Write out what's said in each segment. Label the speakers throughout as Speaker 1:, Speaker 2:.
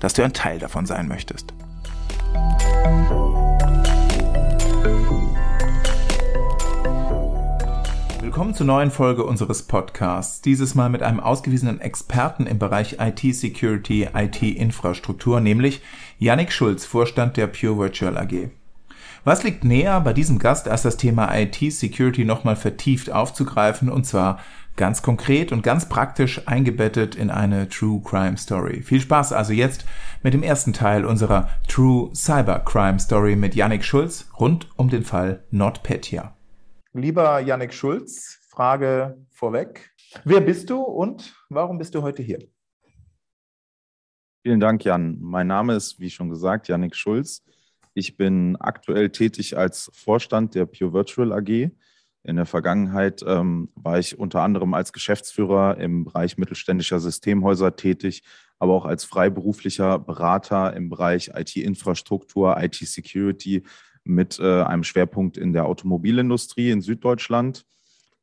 Speaker 1: dass du ein Teil davon sein möchtest. Willkommen zur neuen Folge unseres Podcasts. Dieses Mal mit einem ausgewiesenen Experten im Bereich IT-Security, IT-Infrastruktur, nämlich Yannick Schulz, Vorstand der Pure Virtual AG. Was liegt näher bei diesem Gast, als das Thema IT-Security nochmal vertieft aufzugreifen, und zwar ganz konkret und ganz praktisch eingebettet in eine True Crime Story. Viel Spaß also jetzt mit dem ersten Teil unserer True Cyber Crime Story mit Yannick Schulz rund um den Fall NotPetya. Lieber Yannick Schulz, Frage vorweg. Wer bist du und warum bist du heute hier?
Speaker 2: Vielen Dank, Jan. Mein Name ist, wie schon gesagt, Yannick Schulz. Ich bin aktuell tätig als Vorstand der Pure Virtual AG. In der Vergangenheit ähm, war ich unter anderem als Geschäftsführer im Bereich mittelständischer Systemhäuser tätig, aber auch als freiberuflicher Berater im Bereich IT-Infrastruktur, IT-Security mit äh, einem Schwerpunkt in der Automobilindustrie in Süddeutschland.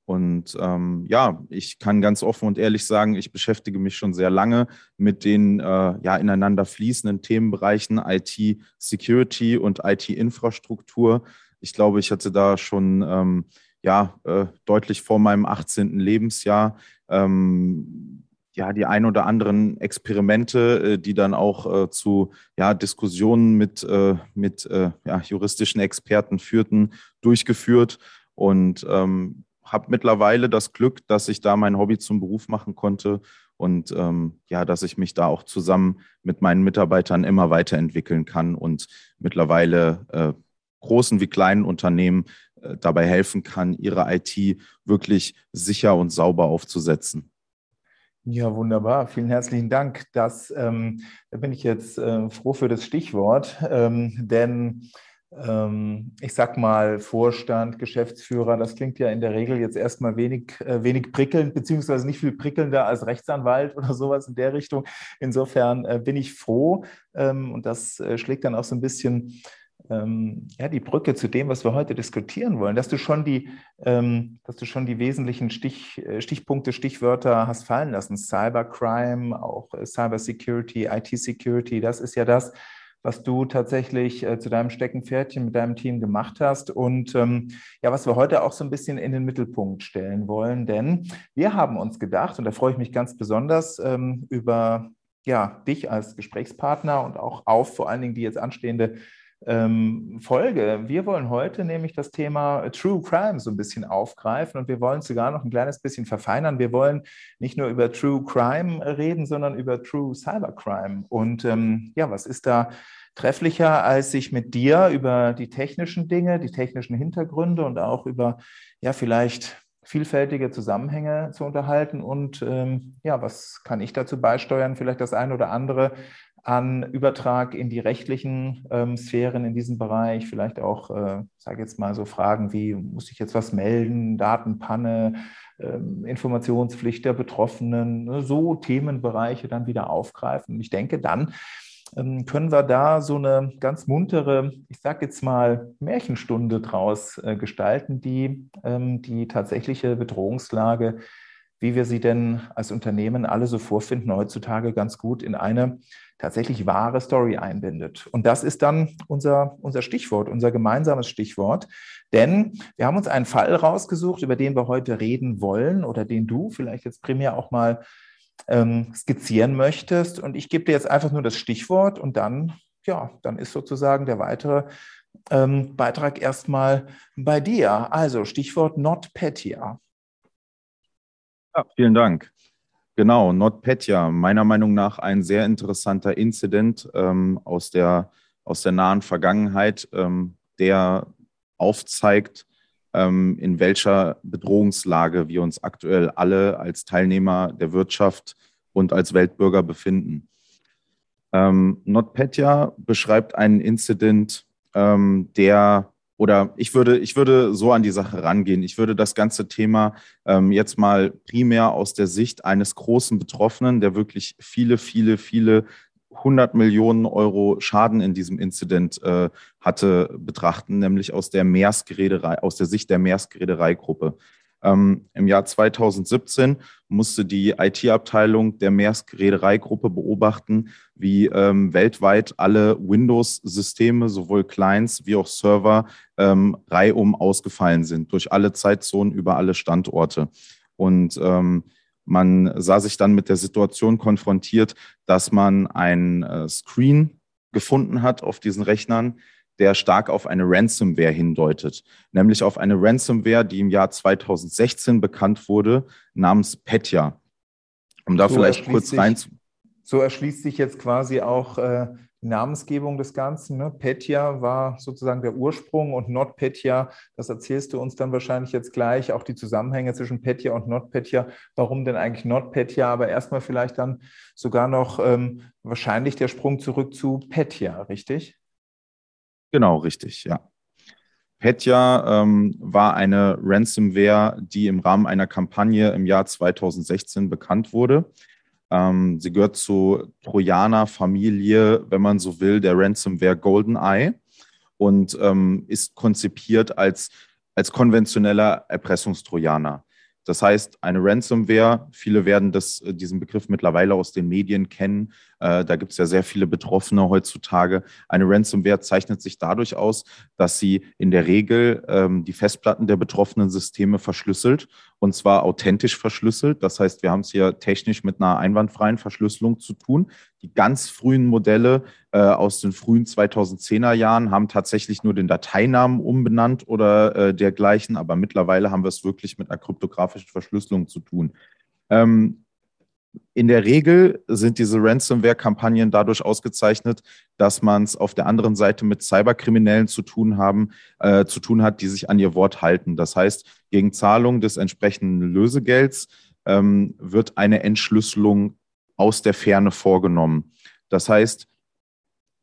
Speaker 2: Und ähm, ja, ich kann ganz offen und ehrlich sagen, ich beschäftige mich schon sehr lange mit den äh, ja ineinander fließenden Themenbereichen IT-Security und IT-Infrastruktur. Ich glaube, ich hatte da schon ähm, ja, äh, deutlich vor meinem 18. Lebensjahr ähm, ja, die ein oder anderen Experimente, äh, die dann auch äh, zu ja, Diskussionen mit, äh, mit äh, ja, juristischen Experten führten, durchgeführt und ähm, habe mittlerweile das Glück, dass ich da mein Hobby zum Beruf machen konnte und ähm, ja, dass ich mich da auch zusammen mit meinen Mitarbeitern immer weiterentwickeln kann und mittlerweile äh, großen wie kleinen Unternehmen dabei helfen kann, ihre IT wirklich sicher und sauber aufzusetzen.
Speaker 1: Ja, wunderbar. Vielen herzlichen Dank. Das, ähm, da bin ich jetzt äh, froh für das Stichwort, ähm, denn ähm, ich sag mal Vorstand, Geschäftsführer, das klingt ja in der Regel jetzt erstmal wenig, äh, wenig prickelnd, beziehungsweise nicht viel prickelnder als Rechtsanwalt oder sowas in der Richtung. Insofern äh, bin ich froh ähm, und das äh, schlägt dann auch so ein bisschen ähm, ja, die Brücke zu dem, was wir heute diskutieren wollen, dass du schon die, ähm, dass du schon die wesentlichen Stich, äh, Stichpunkte, Stichwörter hast fallen lassen. Cybercrime, auch äh, Cybersecurity, IT-Security, das ist ja das, was du tatsächlich äh, zu deinem Steckenpferdchen mit deinem Team gemacht hast. Und ähm, ja, was wir heute auch so ein bisschen in den Mittelpunkt stellen wollen, denn wir haben uns gedacht, und da freue ich mich ganz besonders ähm, über ja, dich als Gesprächspartner und auch auf vor allen Dingen die jetzt anstehende Folge. Wir wollen heute nämlich das Thema True Crime so ein bisschen aufgreifen und wir wollen sogar noch ein kleines bisschen verfeinern. Wir wollen nicht nur über True Crime reden, sondern über True Cybercrime. Und ähm, ja, was ist da trefflicher, als sich mit dir über die technischen Dinge, die technischen Hintergründe und auch über ja vielleicht vielfältige Zusammenhänge zu unterhalten und ähm, ja, was kann ich dazu beisteuern, vielleicht das eine oder andere an Übertrag in die rechtlichen ähm, Sphären in diesem Bereich, vielleicht auch, äh, sage jetzt mal so Fragen wie, muss ich jetzt was melden, Datenpanne, ähm, Informationspflicht der Betroffenen, ne, so Themenbereiche dann wieder aufgreifen. Ich denke, dann ähm, können wir da so eine ganz muntere, ich sage jetzt mal, Märchenstunde draus äh, gestalten, die ähm, die tatsächliche Bedrohungslage wie wir sie denn als Unternehmen alle so vorfinden, heutzutage ganz gut in eine tatsächlich wahre Story einbindet. Und das ist dann unser, unser Stichwort, unser gemeinsames Stichwort. Denn wir haben uns einen Fall rausgesucht, über den wir heute reden wollen oder den du vielleicht jetzt primär auch mal ähm, skizzieren möchtest. Und ich gebe dir jetzt einfach nur das Stichwort und dann, ja, dann ist sozusagen der weitere ähm, Beitrag erstmal bei dir. Also Stichwort NotPetya.
Speaker 2: Ja, vielen Dank. Genau, NotPetya, meiner Meinung nach ein sehr interessanter Incident ähm, aus, der, aus der nahen Vergangenheit, ähm, der aufzeigt, ähm, in welcher Bedrohungslage wir uns aktuell alle als Teilnehmer der Wirtschaft und als Weltbürger befinden. Ähm, NotPetya beschreibt einen Incident, ähm, der oder ich würde, ich würde so an die Sache rangehen. Ich würde das ganze Thema ähm, jetzt mal primär aus der Sicht eines großen Betroffenen, der wirklich viele, viele, viele 100 Millionen Euro Schaden in diesem Incident äh, hatte, betrachten, nämlich aus der Maersk aus der Sicht der Maersk-Reederei-Gruppe. Ähm, Im Jahr 2017 musste die IT-Abteilung der Maersk-Reederei-Gruppe beobachten, wie ähm, weltweit alle Windows-Systeme, sowohl Clients wie auch Server, ähm, reihum ausgefallen sind, durch alle Zeitzonen über alle Standorte. Und ähm, man sah sich dann mit der Situation konfrontiert, dass man ein äh, Screen gefunden hat auf diesen Rechnern, der stark auf eine Ransomware hindeutet, nämlich auf eine Ransomware, die im Jahr 2016 bekannt wurde, namens Petya.
Speaker 1: Um da so vielleicht kurz rein zu. So erschließt sich jetzt quasi auch äh, die Namensgebung des Ganzen. Ne? Petya war sozusagen der Ursprung und NotPetya, das erzählst du uns dann wahrscheinlich jetzt gleich, auch die Zusammenhänge zwischen Petya und NotPetya. Warum denn eigentlich NotPetya? Aber erstmal vielleicht dann sogar noch ähm, wahrscheinlich der Sprung zurück zu Petya, richtig?
Speaker 2: Genau, richtig, ja. Petya ähm, war eine Ransomware, die im Rahmen einer Kampagne im Jahr 2016 bekannt wurde. Ähm, sie gehört zur Trojaner-Familie, wenn man so will, der Ransomware GoldenEye und ähm, ist konzipiert als, als konventioneller Erpressungstrojaner. Das heißt, eine Ransomware, viele werden das, äh, diesen Begriff mittlerweile aus den Medien kennen. Äh, da gibt es ja sehr viele Betroffene heutzutage. Eine Ransomware zeichnet sich dadurch aus, dass sie in der Regel ähm, die Festplatten der betroffenen Systeme verschlüsselt und zwar authentisch verschlüsselt. Das heißt, wir haben es hier technisch mit einer einwandfreien Verschlüsselung zu tun. Die ganz frühen Modelle äh, aus den frühen 2010er Jahren haben tatsächlich nur den Dateinamen umbenannt oder äh, dergleichen, aber mittlerweile haben wir es wirklich mit einer kryptografischen Verschlüsselung zu tun. Ähm, in der Regel sind diese Ransomware-Kampagnen dadurch ausgezeichnet, dass man es auf der anderen Seite mit Cyberkriminellen zu tun haben, äh, zu tun hat, die sich an ihr Wort halten. Das heißt, gegen Zahlung des entsprechenden Lösegelds ähm, wird eine Entschlüsselung aus der Ferne vorgenommen. Das heißt,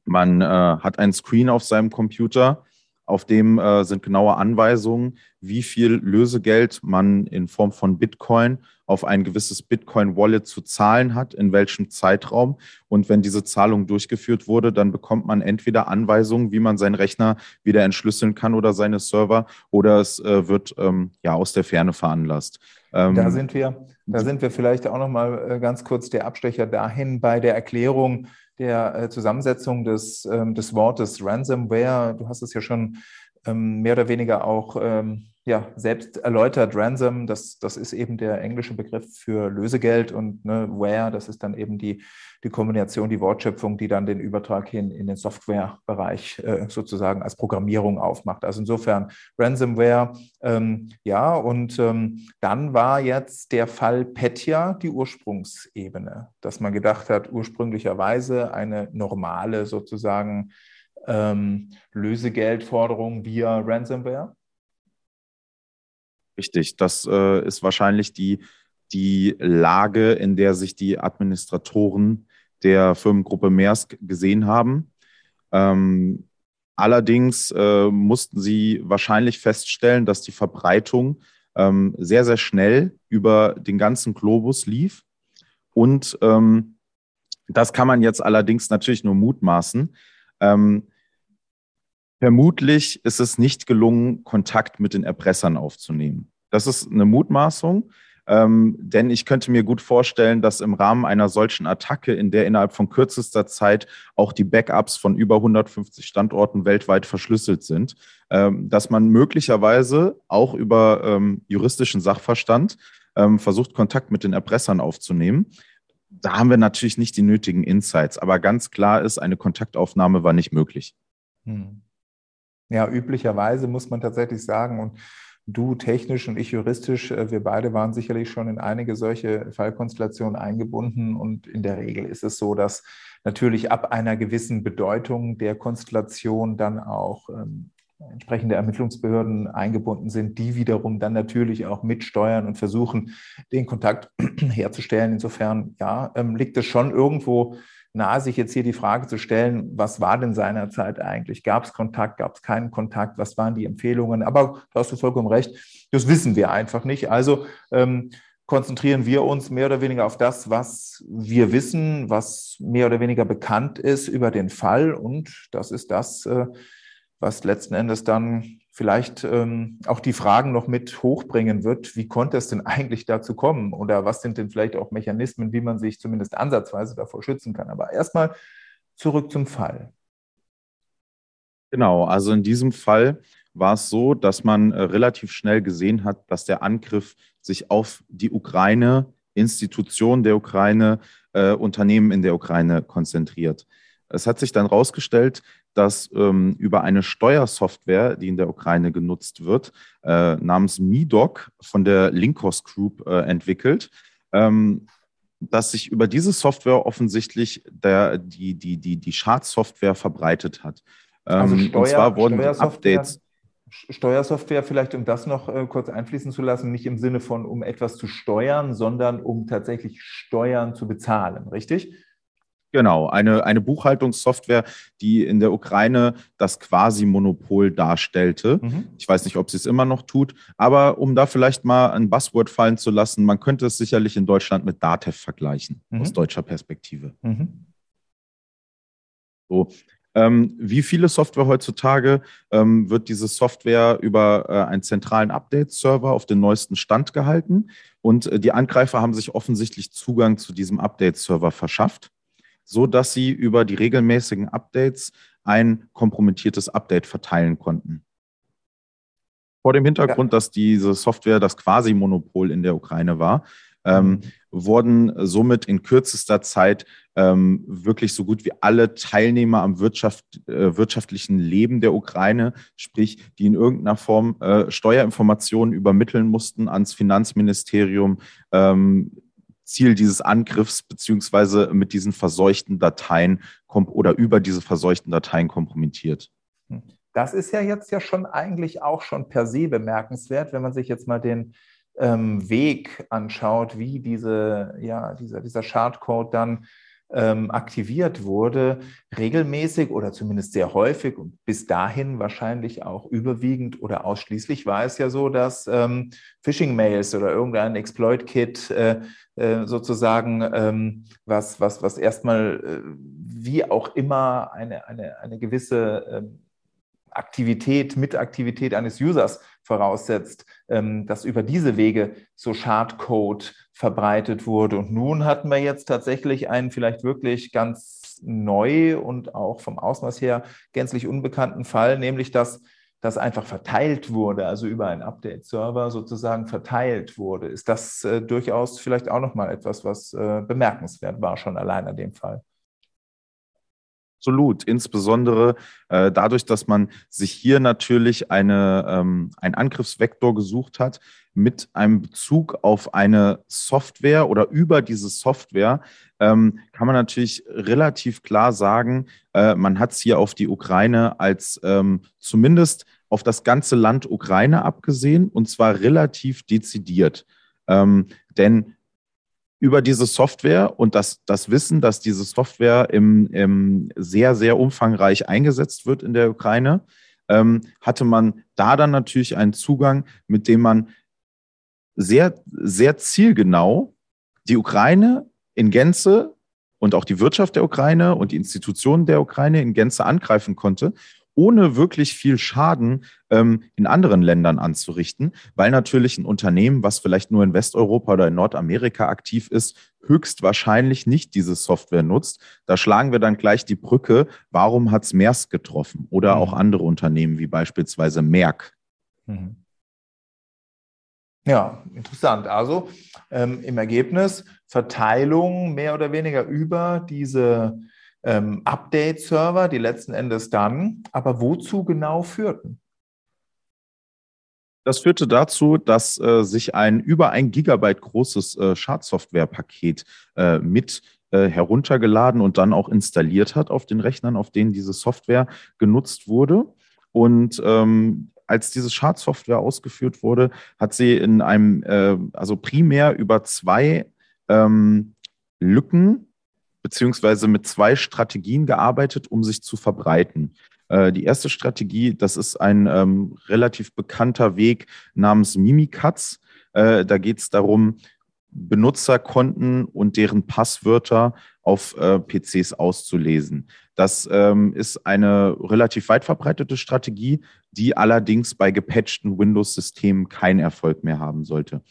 Speaker 2: man äh, hat einen Screen auf seinem Computer, auf dem äh, sind genaue Anweisungen, wie viel Lösegeld man in Form von Bitcoin auf ein gewisses Bitcoin-Wallet zu zahlen hat, in welchem Zeitraum. Und wenn diese Zahlung durchgeführt wurde, dann bekommt man entweder Anweisungen, wie man seinen Rechner wieder entschlüsseln kann oder seine Server, oder es äh, wird ähm, ja aus der Ferne veranlasst.
Speaker 1: Ähm, da sind wir, da sind wir vielleicht auch noch mal äh, ganz kurz der Abstecher dahin bei der Erklärung der äh, Zusammensetzung des, ähm, des Wortes Ransomware. Du hast es ja schon mehr oder weniger auch ähm, ja, selbst erläutert, Ransom, das, das ist eben der englische Begriff für Lösegeld und ne, Ware, das ist dann eben die, die Kombination, die Wortschöpfung, die dann den Übertrag hin in den Softwarebereich äh, sozusagen als Programmierung aufmacht. Also insofern Ransomware, ähm, ja, und ähm, dann war jetzt der Fall Petya die Ursprungsebene, dass man gedacht hat, ursprünglicherweise eine normale sozusagen ähm, Lösegeldforderung via Ransomware
Speaker 2: Richtig, das äh, ist wahrscheinlich die, die Lage, in der sich die Administratoren der Firmengruppe Maersk gesehen haben. Ähm, allerdings äh, mussten sie wahrscheinlich feststellen, dass die Verbreitung ähm, sehr, sehr schnell über den ganzen Globus lief. Und ähm, das kann man jetzt allerdings natürlich nur mutmaßen. Ähm, Vermutlich ist es nicht gelungen, Kontakt mit den Erpressern aufzunehmen. Das ist eine Mutmaßung, ähm, denn ich könnte mir gut vorstellen, dass im Rahmen einer solchen Attacke, in der innerhalb von kürzester Zeit auch die Backups von über 150 Standorten weltweit verschlüsselt sind, ähm, dass man möglicherweise auch über ähm, juristischen Sachverstand ähm, versucht, Kontakt mit den Erpressern aufzunehmen. Da haben wir natürlich nicht die nötigen Insights, aber ganz klar ist, eine Kontaktaufnahme war nicht möglich. Hm.
Speaker 1: Ja, üblicherweise muss man tatsächlich sagen, und du technisch und ich juristisch, äh, wir beide waren sicherlich schon in einige solche Fallkonstellationen eingebunden. Und in der Regel ist es so, dass natürlich ab einer gewissen Bedeutung der Konstellation dann auch ähm, entsprechende Ermittlungsbehörden eingebunden sind, die wiederum dann natürlich auch mitsteuern und versuchen, den Kontakt herzustellen. Insofern, ja, ähm, liegt es schon irgendwo nahe, sich jetzt hier die Frage zu stellen, was war denn seinerzeit eigentlich? Gab es Kontakt, gab es keinen Kontakt, was waren die Empfehlungen? Aber da hast du vollkommen recht, das wissen wir einfach nicht. Also ähm, konzentrieren wir uns mehr oder weniger auf das, was wir wissen, was mehr oder weniger bekannt ist über den Fall. Und das ist das, äh, was letzten Endes dann vielleicht ähm, auch die Fragen noch mit hochbringen wird, wie konnte es denn eigentlich dazu kommen oder was sind denn vielleicht auch Mechanismen, wie man sich zumindest ansatzweise davor schützen kann. Aber erstmal zurück zum Fall.
Speaker 2: Genau, also in diesem Fall war es so, dass man äh, relativ schnell gesehen hat, dass der Angriff sich auf die Ukraine, Institutionen der Ukraine, äh, Unternehmen in der Ukraine konzentriert. Es hat sich dann herausgestellt, dass ähm, über eine Steuersoftware, die in der Ukraine genutzt wird, äh, namens Midoc von der Linkos Group äh, entwickelt, ähm, dass sich über diese Software offensichtlich der, die, die, die, die Schadsoftware verbreitet hat.
Speaker 1: Ähm, also Steuer, und zwar wurden Updates. Steuersoftware, vielleicht um das noch äh, kurz einfließen zu lassen, nicht im Sinne von, um etwas zu steuern, sondern um tatsächlich Steuern zu bezahlen, richtig?
Speaker 2: Genau, eine, eine Buchhaltungssoftware, die in der Ukraine das quasi Monopol darstellte. Mhm. Ich weiß nicht, ob sie es immer noch tut, aber um da vielleicht mal ein Buzzword fallen zu lassen, man könnte es sicherlich in Deutschland mit Datev vergleichen, mhm. aus deutscher Perspektive. Mhm. So. Ähm, wie viele Software heutzutage ähm, wird diese Software über äh, einen zentralen Update-Server auf den neuesten Stand gehalten? Und äh, die Angreifer haben sich offensichtlich Zugang zu diesem Update-Server verschafft so dass sie über die regelmäßigen Updates ein kompromittiertes Update verteilen konnten. Vor dem Hintergrund, ja. dass diese Software das Quasi-Monopol in der Ukraine war, ähm, wurden somit in kürzester Zeit ähm, wirklich so gut wie alle Teilnehmer am Wirtschaft, äh, wirtschaftlichen Leben der Ukraine, sprich, die in irgendeiner Form äh, Steuerinformationen übermitteln mussten ans Finanzministerium, ähm, Ziel dieses Angriffs beziehungsweise mit diesen verseuchten Dateien oder über diese verseuchten Dateien kompromittiert.
Speaker 1: Hm. Das ist ja jetzt ja schon eigentlich auch schon per se bemerkenswert, wenn man sich jetzt mal den ähm, Weg anschaut, wie diese, ja, dieser, dieser Schadcode dann ähm, aktiviert wurde, regelmäßig oder zumindest sehr häufig und bis dahin wahrscheinlich auch überwiegend oder ausschließlich war es ja so, dass ähm, Phishing-Mails oder irgendein Exploit-Kit äh, äh, sozusagen, ähm, was, was, was erstmal äh, wie auch immer eine, eine, eine gewisse ähm, Aktivität, Mitaktivität eines Users voraussetzt, ähm, dass über diese Wege so Schadcode verbreitet wurde. Und nun hatten wir jetzt tatsächlich einen vielleicht wirklich ganz neu und auch vom Ausmaß her gänzlich unbekannten Fall, nämlich dass das einfach verteilt wurde, also über einen Update-Server sozusagen verteilt wurde. Ist das äh, durchaus vielleicht auch nochmal etwas, was äh, bemerkenswert war, schon allein an dem Fall?
Speaker 2: Absolut, insbesondere äh, dadurch, dass man sich hier natürlich eine, ähm, einen Angriffsvektor gesucht hat mit einem Bezug auf eine Software oder über diese Software, ähm, kann man natürlich relativ klar sagen, äh, man hat es hier auf die Ukraine als ähm, zumindest auf das ganze Land Ukraine abgesehen und zwar relativ dezidiert. Ähm, denn über diese Software und das, das Wissen, dass diese Software im, im sehr, sehr umfangreich eingesetzt wird in der Ukraine, ähm, hatte man da dann natürlich einen Zugang, mit dem man sehr, sehr zielgenau die Ukraine in Gänze und auch die Wirtschaft der Ukraine und die Institutionen der Ukraine in Gänze angreifen konnte ohne wirklich viel Schaden ähm, in anderen Ländern anzurichten, weil natürlich ein Unternehmen, was vielleicht nur in Westeuropa oder in Nordamerika aktiv ist, höchstwahrscheinlich nicht diese Software nutzt. Da schlagen wir dann gleich die Brücke, warum hat es Maersk getroffen oder mhm. auch andere Unternehmen wie beispielsweise Merck. Mhm.
Speaker 1: Ja, interessant. Also ähm, im Ergebnis Verteilung mehr oder weniger über diese ähm, Update-Server, die letzten Endes dann, aber wozu genau führten?
Speaker 2: Das führte dazu, dass äh, sich ein über ein Gigabyte großes äh, Schadsoftware-Paket äh, mit äh, heruntergeladen und dann auch installiert hat auf den Rechnern, auf denen diese Software genutzt wurde. Und ähm, als diese Schadsoftware ausgeführt wurde, hat sie in einem, äh, also primär über zwei ähm, Lücken beziehungsweise mit zwei Strategien gearbeitet, um sich zu verbreiten. Äh, die erste Strategie, das ist ein ähm, relativ bekannter Weg namens Mimikatz. Äh, da geht es darum, Benutzerkonten und deren Passwörter auf äh, PCs auszulesen. Das ähm, ist eine relativ weit verbreitete Strategie, die allerdings bei gepatchten Windows-Systemen keinen Erfolg mehr haben sollte.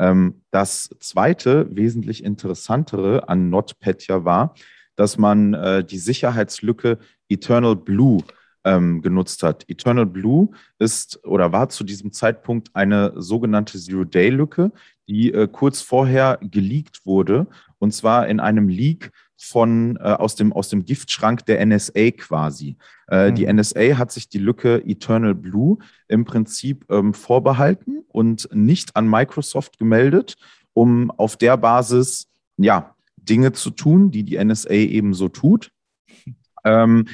Speaker 2: Ähm, das zweite, wesentlich interessantere an NotPetya war, dass man äh, die Sicherheitslücke Eternal Blue ähm, genutzt hat. Eternal Blue ist oder war zu diesem Zeitpunkt eine sogenannte Zero-Day-Lücke, die äh, kurz vorher geleakt wurde, und zwar in einem Leak von äh, aus, dem, aus dem Giftschrank der NSA quasi. Äh, mhm. Die NSA hat sich die Lücke Eternal Blue im Prinzip ähm, vorbehalten und nicht an Microsoft gemeldet, um auf der Basis ja Dinge zu tun, die die NSA eben so tut. Ähm,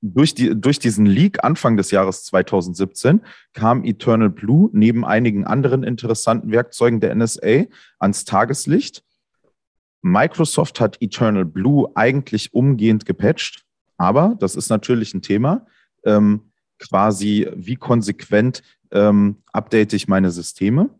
Speaker 2: durch, die, durch diesen Leak Anfang des Jahres 2017 kam Eternal Blue neben einigen anderen interessanten Werkzeugen der NSA ans Tageslicht. Microsoft hat Eternal Blue eigentlich umgehend gepatcht, aber das ist natürlich ein Thema. Ähm, quasi, wie konsequent ähm, update ich meine Systeme?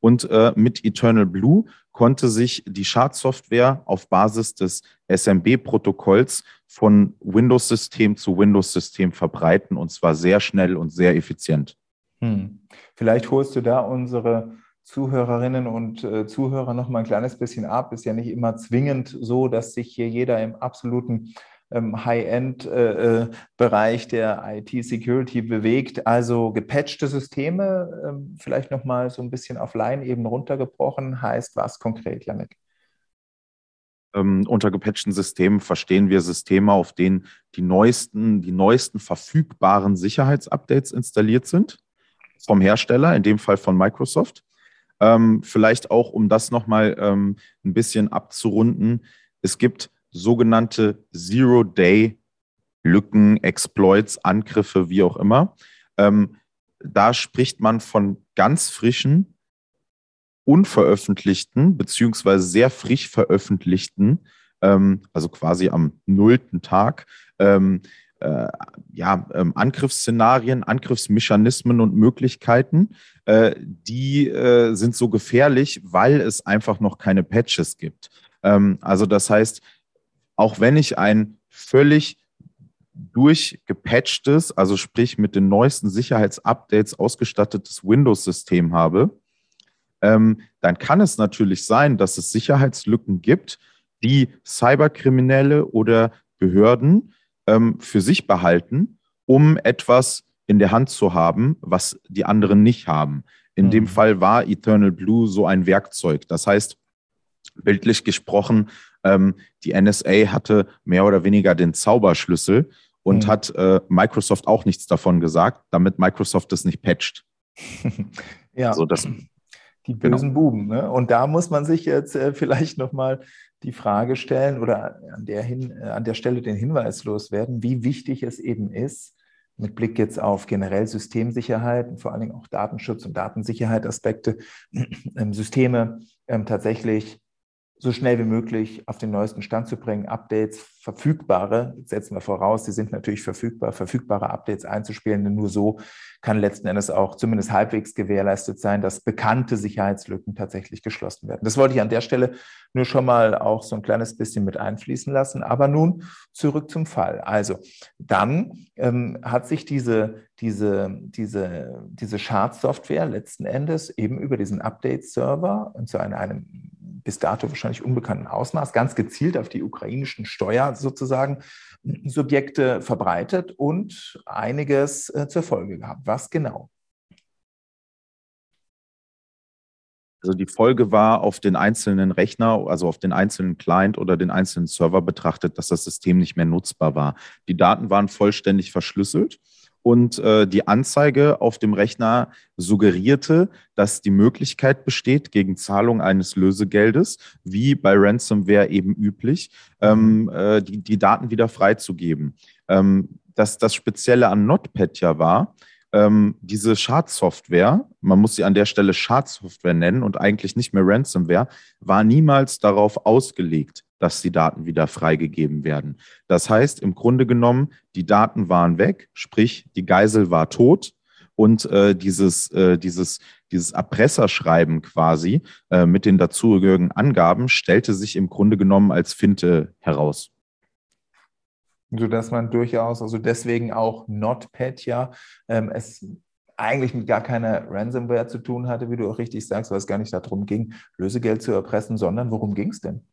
Speaker 2: Und äh, mit Eternal Blue konnte sich die Schadsoftware auf Basis des SMB-Protokolls von Windows-System zu Windows-System verbreiten und zwar sehr schnell und sehr effizient.
Speaker 1: Hm. Vielleicht holst du da unsere Zuhörerinnen und äh, Zuhörer noch mal ein kleines bisschen ab. Ist ja nicht immer zwingend so, dass sich hier jeder im absoluten ähm, High-End-Bereich äh, äh der IT-Security bewegt. Also gepatchte Systeme, ähm, vielleicht noch mal so ein bisschen auf Line-Ebene runtergebrochen, heißt was konkret, Janik?
Speaker 2: Ähm, unter gepatchten Systemen verstehen wir Systeme, auf denen die neuesten, die neuesten verfügbaren Sicherheitsupdates installiert sind vom Hersteller, in dem Fall von Microsoft. Ähm, vielleicht auch, um das nochmal ähm, ein bisschen abzurunden. Es gibt sogenannte Zero-Day-Lücken, Exploits, Angriffe, wie auch immer. Ähm, da spricht man von ganz frischen, unveröffentlichten, beziehungsweise sehr frisch veröffentlichten, ähm, also quasi am nullten Tag, ähm, äh, ja, ähm, Angriffsszenarien, Angriffsmechanismen und Möglichkeiten, äh, die äh, sind so gefährlich, weil es einfach noch keine Patches gibt. Ähm, also das heißt, auch wenn ich ein völlig durchgepatchtes, also sprich mit den neuesten Sicherheitsupdates ausgestattetes Windows-System habe, ähm, dann kann es natürlich sein, dass es Sicherheitslücken gibt, die Cyberkriminelle oder Behörden ähm, für sich behalten, um etwas in der Hand zu haben, was die anderen nicht haben. In mhm. dem Fall war Eternal Blue so ein Werkzeug. Das heißt, bildlich gesprochen, ähm, die NSA hatte mehr oder weniger den Zauberschlüssel und mhm. hat äh, Microsoft auch nichts davon gesagt, damit Microsoft es nicht patcht.
Speaker 1: ja. So, das, die bösen genau. Buben. Ne? Und da muss man sich jetzt äh, vielleicht nochmal die Frage stellen oder an der, hin, äh, an der Stelle den Hinweis loswerden, wie wichtig es eben ist, mit Blick jetzt auf generell Systemsicherheit und vor allen Dingen auch Datenschutz und Datensicherheit Aspekte, ähm, Systeme ähm, tatsächlich so schnell wie möglich auf den neuesten Stand zu bringen, Updates, verfügbare, setzen wir voraus, sie sind natürlich verfügbar, verfügbare Updates einzuspielen, denn nur so kann letzten Endes auch zumindest halbwegs gewährleistet sein, dass bekannte Sicherheitslücken tatsächlich geschlossen werden. Das wollte ich an der Stelle nur schon mal auch so ein kleines bisschen mit einfließen lassen. Aber nun zurück zum Fall. Also dann ähm, hat sich diese, diese, diese, diese Schadsoftware letzten Endes eben über diesen Update-Server und zu einem, einem bis dato wahrscheinlich unbekannten Ausmaß ganz gezielt auf die ukrainischen Steuer sozusagen Subjekte verbreitet und einiges äh, zur Folge gehabt. Was genau?
Speaker 2: Also die Folge war auf den einzelnen Rechner, also auf den einzelnen Client oder den einzelnen Server betrachtet, dass das System nicht mehr nutzbar war. Die Daten waren vollständig verschlüsselt und äh, die Anzeige auf dem Rechner suggerierte, dass die Möglichkeit besteht, gegen Zahlung eines Lösegeldes, wie bei Ransomware eben üblich, ähm, äh, die, die Daten wieder freizugeben. Ähm, dass das Spezielle an NotPetya war, ähm, diese Schadsoftware, man muss sie an der Stelle Schadsoftware nennen und eigentlich nicht mehr Ransomware, war niemals darauf ausgelegt, dass die Daten wieder freigegeben werden. Das heißt, im Grunde genommen, die Daten waren weg, sprich, die Geisel war tot und äh, dieses, äh, dieses, dieses Erpresserschreiben quasi äh, mit den dazugehörigen Angaben stellte sich im Grunde genommen als Finte heraus.
Speaker 1: Sodass man durchaus, also deswegen auch NotPetya, ähm, es eigentlich mit gar keiner Ransomware zu tun hatte, wie du auch richtig sagst, weil es gar nicht darum ging, Lösegeld zu erpressen, sondern worum ging es denn?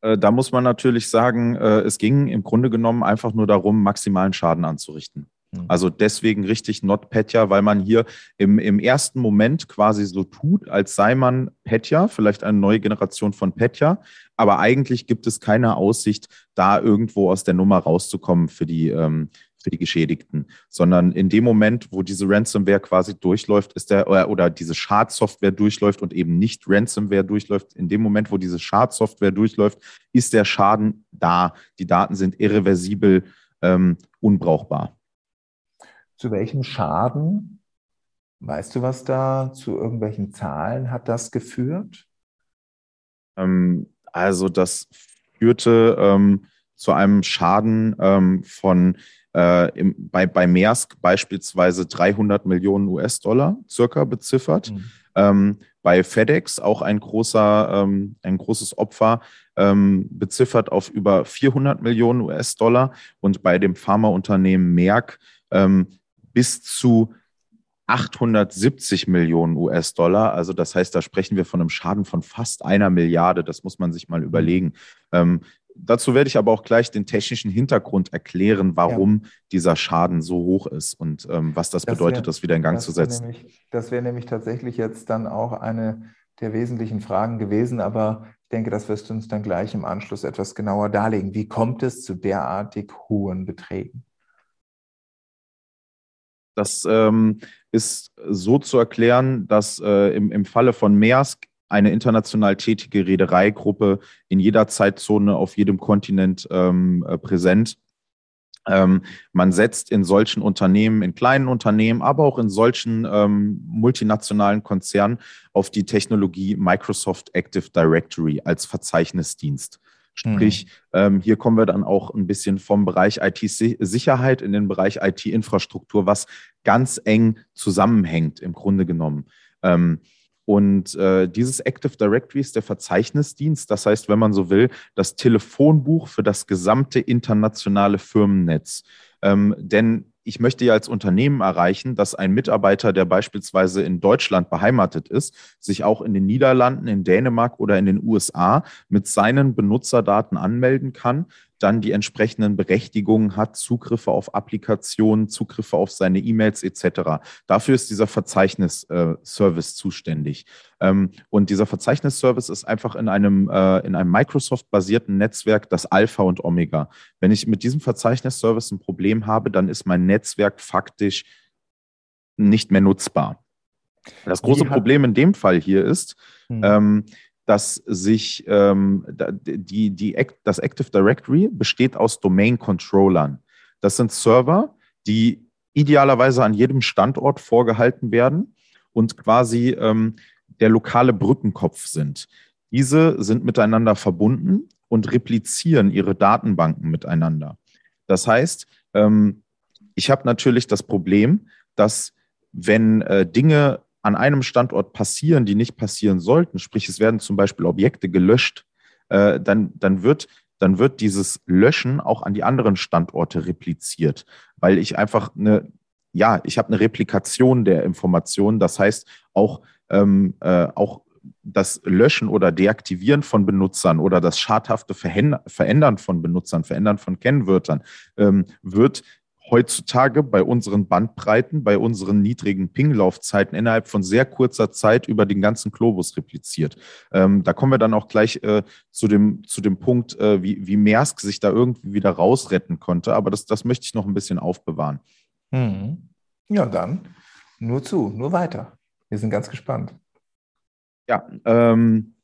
Speaker 2: Äh, da muss man natürlich sagen, äh, es ging im Grunde genommen einfach nur darum, maximalen Schaden anzurichten. Hm. Also deswegen richtig not Petya, weil man hier im, im ersten Moment quasi so tut, als sei man Petya, vielleicht eine neue Generation von Petya, aber eigentlich gibt es keine Aussicht, da irgendwo aus der Nummer rauszukommen für die, ähm, für die Geschädigten, sondern in dem Moment, wo diese Ransomware quasi durchläuft, ist der oder, oder diese Schadsoftware durchläuft und eben nicht Ransomware durchläuft, in dem Moment, wo diese Schadsoftware durchläuft, ist der Schaden da. Die Daten sind irreversibel ähm, unbrauchbar.
Speaker 1: Zu welchem Schaden, weißt du was da, zu irgendwelchen Zahlen hat das geführt?
Speaker 2: Ähm, also das führte ähm, zu einem Schaden ähm, von äh, im, bei, bei Maersk beispielsweise 300 Millionen US-Dollar circa beziffert. Mhm. Ähm, bei FedEx auch ein großer, ähm, ein großes Opfer ähm, beziffert auf über 400 Millionen US-Dollar und bei dem Pharmaunternehmen Merck bis zu 870 Millionen US-Dollar. Also das heißt, da sprechen wir von einem Schaden von fast einer Milliarde. Das muss man sich mal überlegen. Ähm, dazu werde ich aber auch gleich den technischen Hintergrund erklären, warum ja. dieser Schaden so hoch ist und ähm, was das, das bedeutet, wär, das wieder in Gang zu setzen.
Speaker 1: Nämlich, das wäre nämlich tatsächlich jetzt dann auch eine der wesentlichen Fragen gewesen, aber ich denke, das wirst du uns dann gleich im Anschluss etwas genauer darlegen. Wie kommt es zu derartig hohen Beträgen?
Speaker 2: Das ähm, ist so zu erklären, dass äh, im, im Falle von Maersk eine international tätige Reedereigruppe in jeder Zeitzone auf jedem Kontinent ähm, äh, präsent. Ähm, man setzt in solchen Unternehmen, in kleinen Unternehmen, aber auch in solchen ähm, multinationalen Konzernen auf die Technologie Microsoft Active Directory als Verzeichnisdienst. Sprich, mhm. ähm, hier kommen wir dann auch ein bisschen vom Bereich IT-Sicherheit in den Bereich IT-Infrastruktur, was ganz eng zusammenhängt im Grunde genommen. Ähm, und äh, dieses Active Directory ist der Verzeichnisdienst, das heißt, wenn man so will, das Telefonbuch für das gesamte internationale Firmennetz. Ähm, denn ich möchte ja als Unternehmen erreichen, dass ein Mitarbeiter, der beispielsweise in Deutschland beheimatet ist, sich auch in den Niederlanden, in Dänemark oder in den USA mit seinen Benutzerdaten anmelden kann, dann die entsprechenden Berechtigungen hat, Zugriffe auf Applikationen, Zugriffe auf seine E-Mails etc. Dafür ist dieser Verzeichnisservice zuständig. Ähm, und dieser Verzeichnisservice ist einfach in einem, äh, in einem Microsoft-basierten Netzwerk das Alpha und Omega. Wenn ich mit diesem Verzeichnisservice ein Problem habe, dann ist mein Netzwerk faktisch nicht mehr nutzbar. Das große Problem in dem Fall hier ist, hm. ähm, dass sich ähm, die, die, das Active Directory besteht aus Domain-Controllern. Das sind Server, die idealerweise an jedem Standort vorgehalten werden und quasi ähm, der lokale Brückenkopf sind. Diese sind miteinander verbunden und replizieren ihre Datenbanken miteinander. Das heißt, ähm, ich habe natürlich das Problem, dass wenn äh, Dinge an einem Standort passieren, die nicht passieren sollten, sprich es werden zum Beispiel Objekte gelöscht, äh, dann, dann, wird, dann wird dieses Löschen auch an die anderen Standorte repliziert, weil ich einfach eine, ja, ich habe eine Replikation der Informationen. Das heißt, auch, ähm, äh, auch das Löschen oder Deaktivieren von Benutzern oder das schadhafte Verändern von Benutzern, Verändern von Kennwörtern ähm, wird heutzutage bei unseren Bandbreiten, bei unseren niedrigen Ping-Laufzeiten innerhalb von sehr kurzer Zeit über den ganzen Globus repliziert. Ähm, da kommen wir dann auch gleich äh, zu, dem, zu dem Punkt, äh, wie, wie Maersk sich da irgendwie wieder rausretten konnte. Aber das, das möchte ich noch ein bisschen aufbewahren.
Speaker 1: Hm. Ja, dann nur zu, nur weiter. Wir sind ganz gespannt.
Speaker 2: Ja, ähm,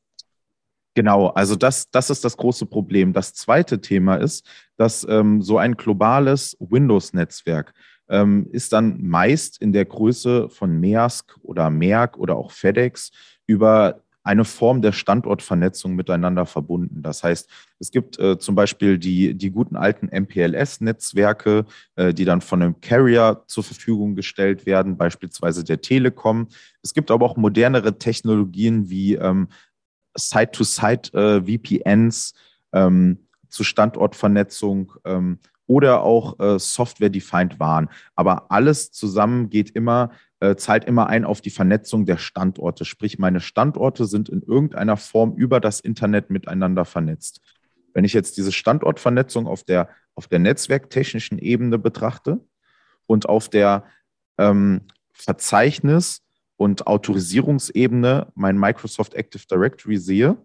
Speaker 2: Genau, also das, das ist das große Problem. Das zweite Thema ist, dass ähm, so ein globales Windows-Netzwerk ähm, ist dann meist in der Größe von Maersk oder Merck oder auch FedEx über eine Form der Standortvernetzung miteinander verbunden. Das heißt, es gibt äh, zum Beispiel die, die guten alten MPLS-Netzwerke, äh, die dann von einem Carrier zur Verfügung gestellt werden, beispielsweise der Telekom. Es gibt aber auch modernere Technologien wie ähm, Site-to-Site-VPNs äh, ähm, zur Standortvernetzung. Ähm, oder auch äh, Software-Defined waren. Aber alles zusammen geht immer äh, zahlt immer ein auf die Vernetzung der Standorte. Sprich, meine Standorte sind in irgendeiner Form über das Internet miteinander vernetzt. Wenn ich jetzt diese Standortvernetzung auf der, auf der netzwerktechnischen Ebene betrachte und auf der ähm, Verzeichnis- und Autorisierungsebene mein Microsoft Active Directory sehe,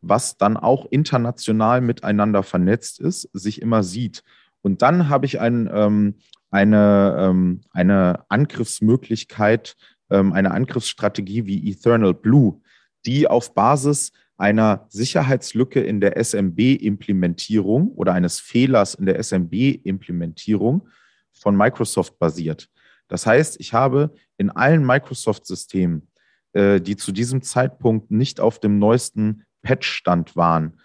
Speaker 2: was dann auch international miteinander vernetzt ist, sich immer sieht. Und dann habe ich ein, ähm, eine, ähm, eine Angriffsmöglichkeit, ähm, eine Angriffsstrategie wie Eternal Blue, die auf Basis einer Sicherheitslücke in der SMB-Implementierung oder eines Fehlers in der SMB-Implementierung von Microsoft basiert. Das heißt, ich habe in allen Microsoft-Systemen, äh, die zu diesem Zeitpunkt nicht auf dem neuesten Patch-Stand waren,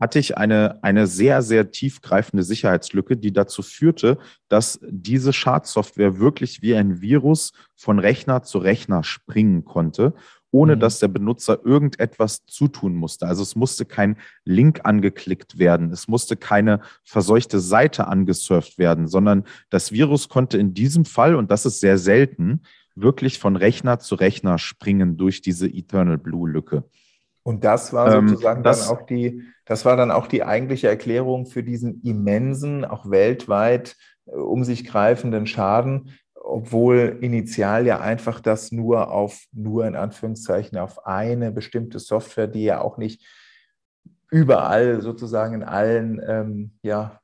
Speaker 2: hatte ich eine, eine sehr, sehr tiefgreifende Sicherheitslücke, die dazu führte, dass diese Schadsoftware wirklich wie ein Virus von Rechner zu Rechner springen konnte, ohne mhm. dass der Benutzer irgendetwas zutun musste. Also es musste kein Link angeklickt werden, es musste keine verseuchte Seite angesurft werden, sondern das Virus konnte in diesem Fall, und das ist sehr selten, wirklich von Rechner zu Rechner springen durch diese Eternal Blue Lücke.
Speaker 1: Und das war ähm, sozusagen ähm, das, dann auch die, das war dann auch die eigentliche Erklärung für diesen immensen, auch weltweit äh, um sich greifenden Schaden, obwohl initial ja einfach das nur auf, nur in Anführungszeichen, auf eine bestimmte Software, die ja auch nicht überall sozusagen in allen ähm, ja,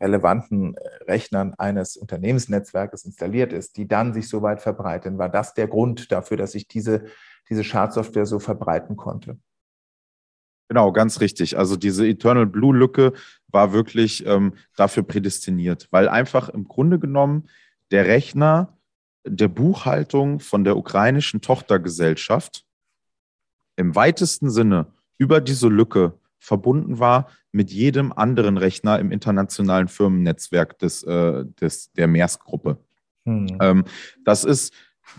Speaker 1: relevanten Rechnern eines Unternehmensnetzwerkes installiert ist, die dann sich so weit verbreiten. War das der Grund dafür, dass sich diese diese Schadsoftware so verbreiten konnte.
Speaker 2: Genau, ganz richtig. Also diese Eternal Blue Lücke war wirklich ähm, dafür prädestiniert, weil einfach im Grunde genommen der Rechner der Buchhaltung von der ukrainischen Tochtergesellschaft im weitesten Sinne über diese Lücke verbunden war mit jedem anderen Rechner im internationalen Firmennetzwerk des, äh, des, der Maersk-Gruppe. Hm. Ähm, das ist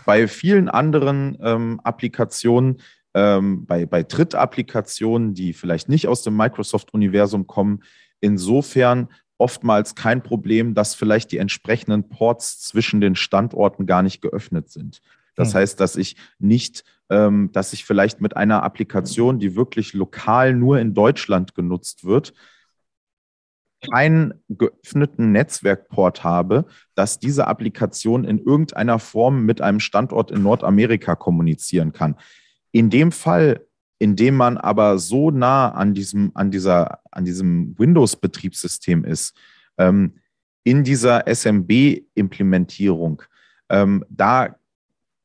Speaker 2: bei vielen anderen ähm, Applikationen, ähm, bei, bei Drittapplikationen, die vielleicht nicht aus dem Microsoft-Universum kommen, insofern oftmals kein Problem, dass vielleicht die entsprechenden Ports zwischen den Standorten gar nicht geöffnet sind. Das hm. heißt, dass ich nicht, ähm, dass ich vielleicht mit einer Applikation, die wirklich lokal nur in Deutschland genutzt wird, keinen geöffneten Netzwerkport habe, dass diese Applikation in irgendeiner Form mit einem Standort in Nordamerika kommunizieren kann. In dem Fall, in dem man aber so nah an diesem, an an diesem Windows-Betriebssystem ist, ähm, in dieser SMB-Implementierung, ähm, da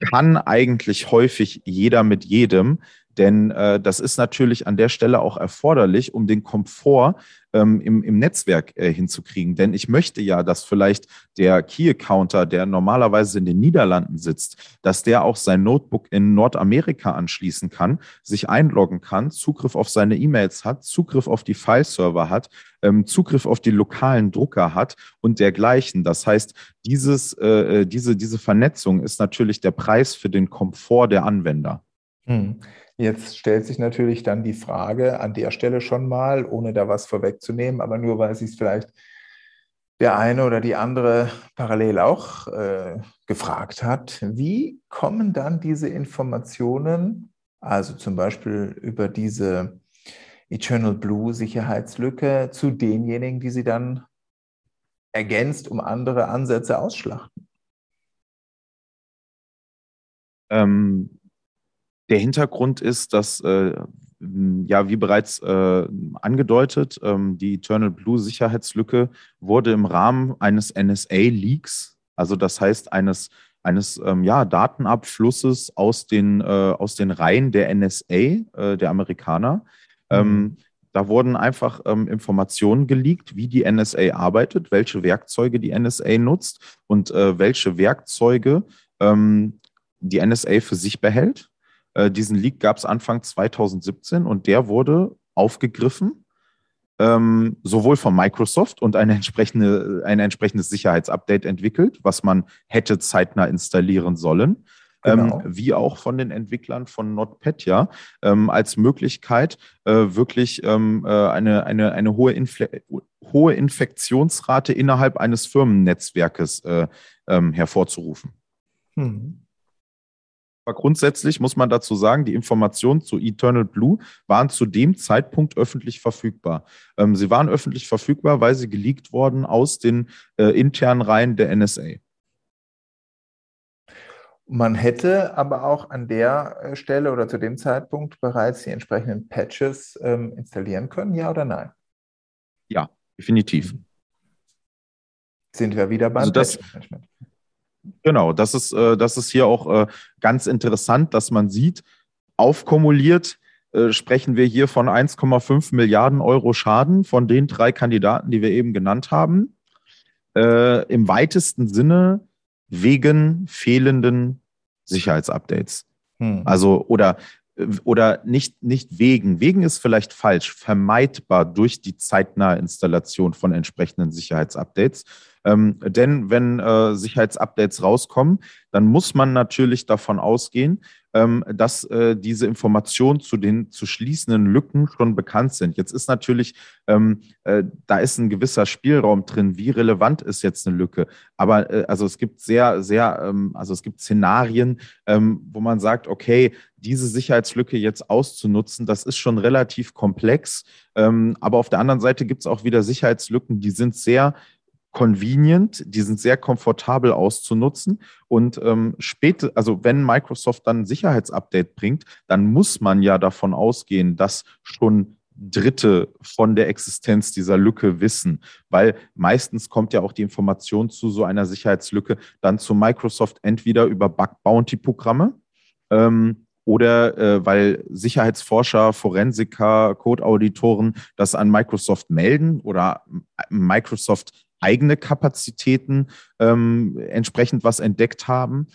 Speaker 2: kann eigentlich häufig jeder mit jedem, denn äh, das ist natürlich an der Stelle auch erforderlich, um den Komfort ähm, im, im Netzwerk äh, hinzukriegen. Denn ich möchte ja, dass vielleicht der Key-Accounter, der normalerweise in den Niederlanden sitzt, dass der auch sein Notebook in Nordamerika anschließen kann, sich einloggen kann, Zugriff auf seine E-Mails hat, Zugriff auf die File-Server hat, ähm, Zugriff auf die lokalen Drucker hat und dergleichen. Das heißt, dieses, äh, äh diese, diese Vernetzung ist natürlich der Preis für den Komfort der Anwender.
Speaker 1: Hm. Jetzt stellt sich natürlich dann die Frage an der Stelle schon mal, ohne da was vorwegzunehmen, aber nur weil sich vielleicht der eine oder die andere parallel auch äh, gefragt hat, wie kommen dann diese Informationen, also zum Beispiel über diese Eternal Blue Sicherheitslücke, zu denjenigen, die sie dann ergänzt um andere Ansätze ausschlachten?
Speaker 2: Ähm, der Hintergrund ist, dass, äh, ja, wie bereits äh, angedeutet, ähm, die Eternal Blue Sicherheitslücke wurde im Rahmen eines NSA-Leaks, also das heißt eines, eines ähm, ja, Datenabflusses aus den, äh, aus den Reihen der NSA, äh, der Amerikaner, ähm, mhm. da wurden einfach ähm, Informationen geleakt, wie die NSA arbeitet, welche Werkzeuge die NSA nutzt und äh, welche Werkzeuge ähm, die NSA für sich behält. Äh, diesen Leak gab es Anfang 2017 und der wurde aufgegriffen, ähm, sowohl von Microsoft und eine entsprechende, ein entsprechendes Sicherheitsupdate entwickelt, was man hätte zeitnah installieren sollen. Ähm, genau. ähm, wie auch von den Entwicklern von NotPetya ähm, als Möglichkeit, äh, wirklich ähm, äh, eine, eine, eine hohe, Infle hohe Infektionsrate innerhalb eines Firmennetzwerkes äh, ähm, hervorzurufen. Hm. Aber grundsätzlich muss man dazu sagen, die Informationen zu Eternal Blue waren zu dem Zeitpunkt öffentlich verfügbar. Ähm, sie waren öffentlich verfügbar, weil sie geleakt wurden aus den äh, internen Reihen der NSA.
Speaker 1: Man hätte aber auch an der äh, Stelle oder zu dem Zeitpunkt bereits die entsprechenden Patches ähm, installieren können, ja oder nein?
Speaker 2: Ja, definitiv.
Speaker 1: Sind wir wieder beim
Speaker 2: also das, Management. Genau, das ist, äh, das ist hier auch äh, ganz interessant, dass man sieht, aufkumuliert äh, sprechen wir hier von 1,5 Milliarden Euro Schaden von den drei Kandidaten, die wir eben genannt haben. Äh, Im weitesten Sinne wegen fehlenden Sicherheitsupdates. Hm. Also oder oder nicht, nicht wegen. Wegen ist vielleicht falsch, vermeidbar durch die zeitnahe Installation von entsprechenden Sicherheitsupdates. Ähm, denn wenn äh, Sicherheitsupdates rauskommen, dann muss man natürlich davon ausgehen, ähm, dass äh, diese Informationen zu den zu schließenden Lücken schon bekannt sind. Jetzt ist natürlich, ähm, äh, da ist ein gewisser Spielraum drin, wie relevant ist jetzt eine Lücke. Aber äh, also es gibt sehr, sehr, ähm, also es gibt Szenarien, ähm, wo man sagt, okay, diese Sicherheitslücke jetzt auszunutzen, das ist schon relativ komplex. Ähm, aber auf der anderen Seite gibt es auch wieder Sicherheitslücken, die sind sehr convenient, die sind sehr komfortabel auszunutzen. Und ähm, später, also wenn Microsoft dann ein Sicherheitsupdate bringt, dann muss man ja davon ausgehen, dass schon Dritte von der Existenz dieser Lücke wissen, weil meistens kommt ja auch die Information zu so einer Sicherheitslücke dann zu Microsoft entweder über Bug-Bounty-Programme ähm, oder äh, weil Sicherheitsforscher, Forensiker, Code-Auditoren das an Microsoft melden oder Microsoft eigene Kapazitäten ähm, entsprechend was entdeckt haben,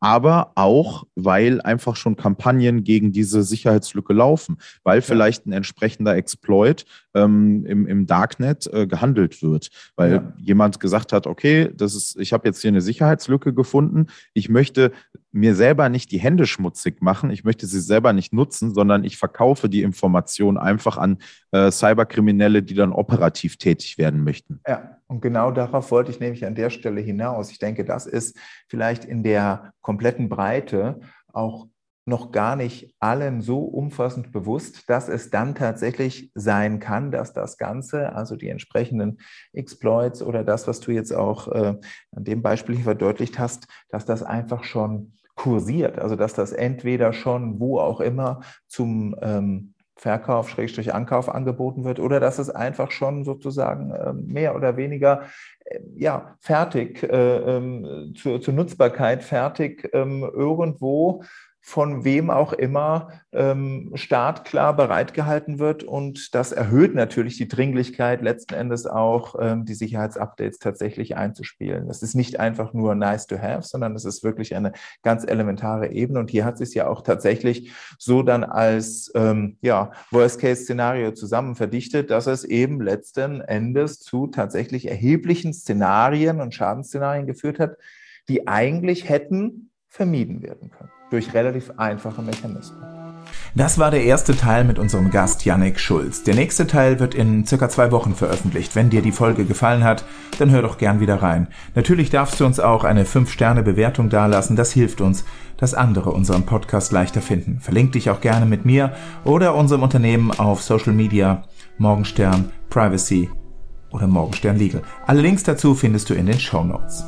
Speaker 2: aber auch, weil einfach schon Kampagnen gegen diese Sicherheitslücke laufen, weil vielleicht ein entsprechender Exploit ähm, im, im Darknet äh, gehandelt wird, weil ja. jemand gesagt hat, okay, das ist, ich habe jetzt hier eine Sicherheitslücke gefunden, ich möchte mir selber nicht die Hände schmutzig machen, ich möchte sie selber nicht nutzen, sondern ich verkaufe die Information einfach an äh, Cyberkriminelle, die dann operativ tätig werden möchten.
Speaker 1: Ja, und genau darauf wollte ich nämlich an der Stelle hinaus. Ich denke, das ist vielleicht in der kompletten Breite auch noch gar nicht allen so umfassend bewusst, dass es dann tatsächlich sein kann, dass das Ganze, also die entsprechenden Exploits oder das, was du jetzt auch äh, an dem Beispiel hier verdeutlicht hast, dass das einfach schon kursiert. Also dass das entweder schon wo auch immer zum ähm, Verkauf, Schrägstrich Ankauf angeboten wird oder dass es einfach schon sozusagen äh, mehr oder weniger äh, ja, fertig, äh, ähm, zur, zur, Nutzbarkeit fertig ähm, irgendwo von wem auch immer ähm, startklar bereitgehalten wird. Und das erhöht natürlich die Dringlichkeit, letzten Endes auch ähm, die Sicherheitsupdates tatsächlich einzuspielen. Das ist nicht einfach nur nice to have, sondern es ist wirklich eine ganz elementare Ebene. Und hier hat sich ja auch tatsächlich so dann als ähm, ja, Worst-Case-Szenario zusammen verdichtet, dass es eben letzten Endes zu tatsächlich erheblichen Szenarien und Schadensszenarien geführt hat, die eigentlich hätten vermieden werden können durch relativ einfache Mechanismen.
Speaker 3: Das war der erste Teil mit unserem Gast Yannick Schulz. Der nächste Teil wird in circa zwei Wochen veröffentlicht. Wenn dir die Folge gefallen hat, dann hör doch gern wieder rein. Natürlich darfst du uns auch eine 5-Sterne-Bewertung dalassen. Das hilft uns, dass andere unseren Podcast leichter finden. Verlink dich auch gerne mit mir oder unserem Unternehmen auf Social Media, Morgenstern, Privacy oder Morgenstern Legal. Alle Links dazu findest du in den Show Notes.